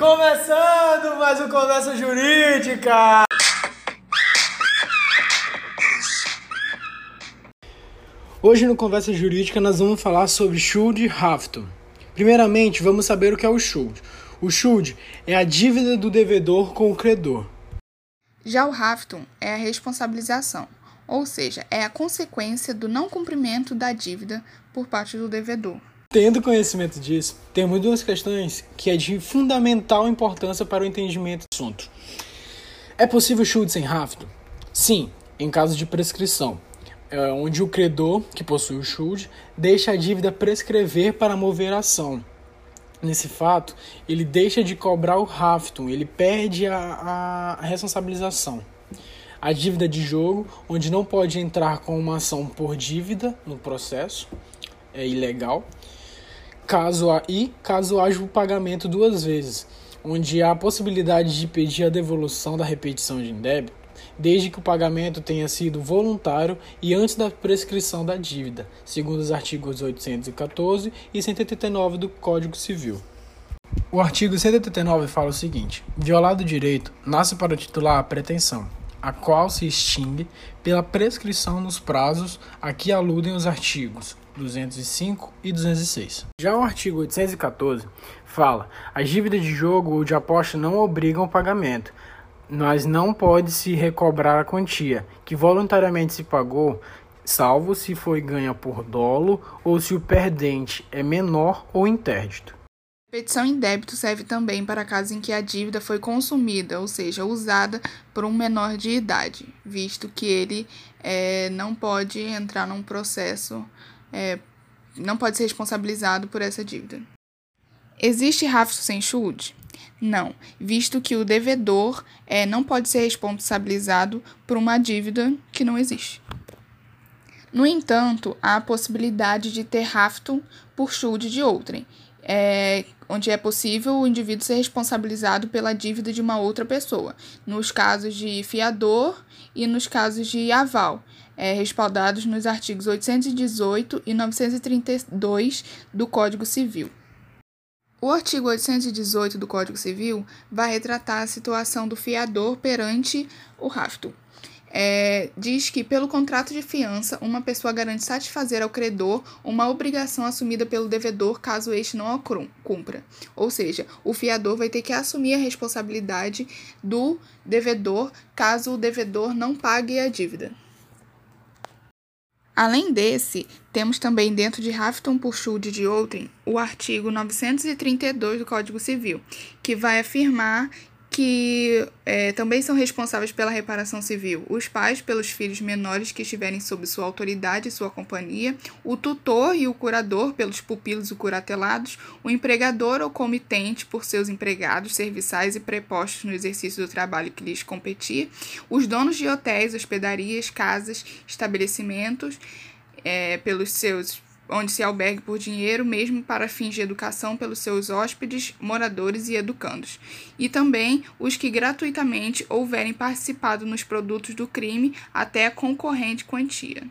Começando mais um Conversa Jurídica! Hoje no Conversa Jurídica nós vamos falar sobre Schuld e Haftung. Primeiramente, vamos saber o que é o Schuld. O Schuld é a dívida do devedor com o credor. Já o Haftung é a responsabilização, ou seja, é a consequência do não cumprimento da dívida por parte do devedor. Tendo conhecimento disso, temos duas questões que é de fundamental importância para o entendimento do assunto. É possível Schuld sem Haftung? Sim, em caso de prescrição, é onde o credor, que possui o Schuld, deixa a dívida prescrever para mover a ação. Nesse fato, ele deixa de cobrar o Haftung, ele perde a, a responsabilização. A dívida de jogo, onde não pode entrar com uma ação por dívida no processo, é ilegal caso e caso haja o pagamento duas vezes, onde há a possibilidade de pedir a devolução da repetição de débito, desde que o pagamento tenha sido voluntário e antes da prescrição da dívida, segundo os artigos 814 e 189 do Código Civil. O artigo 189 fala o seguinte: violado o direito, nasce para o titular a pretensão, a qual se extingue pela prescrição nos prazos a que aludem os artigos 205 e 206. Já o artigo 814 fala: as dívidas de jogo ou de aposta não obrigam o pagamento, mas não pode se recobrar a quantia que voluntariamente se pagou, salvo se foi ganha por dolo ou se o perdente é menor ou interdito. Petição em débito serve também para casos em que a dívida foi consumida, ou seja, usada por um menor de idade, visto que ele é, não pode entrar num processo é, não pode ser responsabilizado por essa dívida. Existe rafto sem schuld? Não, visto que o devedor é, não pode ser responsabilizado por uma dívida que não existe. No entanto, há a possibilidade de ter rafto por schuld de outrem, é, onde é possível o indivíduo ser responsabilizado pela dívida de uma outra pessoa, nos casos de fiador e nos casos de aval, é, respaldados nos artigos 818 e 932 do Código Civil. O artigo 818 do Código Civil vai retratar a situação do fiador perante o rafto é, diz que, pelo contrato de fiança, uma pessoa garante satisfazer ao credor uma obrigação assumida pelo devedor caso este não a cumpra. Ou seja, o fiador vai ter que assumir a responsabilidade do devedor caso o devedor não pague a dívida. Além desse, temos também dentro de Rafton por Schuld de outrem o artigo 932 do Código Civil, que vai afirmar que é, também são responsáveis pela reparação civil. Os pais pelos filhos menores que estiverem sob sua autoridade e sua companhia, o tutor e o curador pelos pupilos e curatelados, o empregador ou comitente por seus empregados, serviçais e prepostos no exercício do trabalho que lhes competir, os donos de hotéis, hospedarias, casas, estabelecimentos é, pelos seus onde se albergue por dinheiro, mesmo para fins de educação pelos seus hóspedes, moradores e educandos, e também os que gratuitamente houverem participado nos produtos do crime até a concorrente quantia.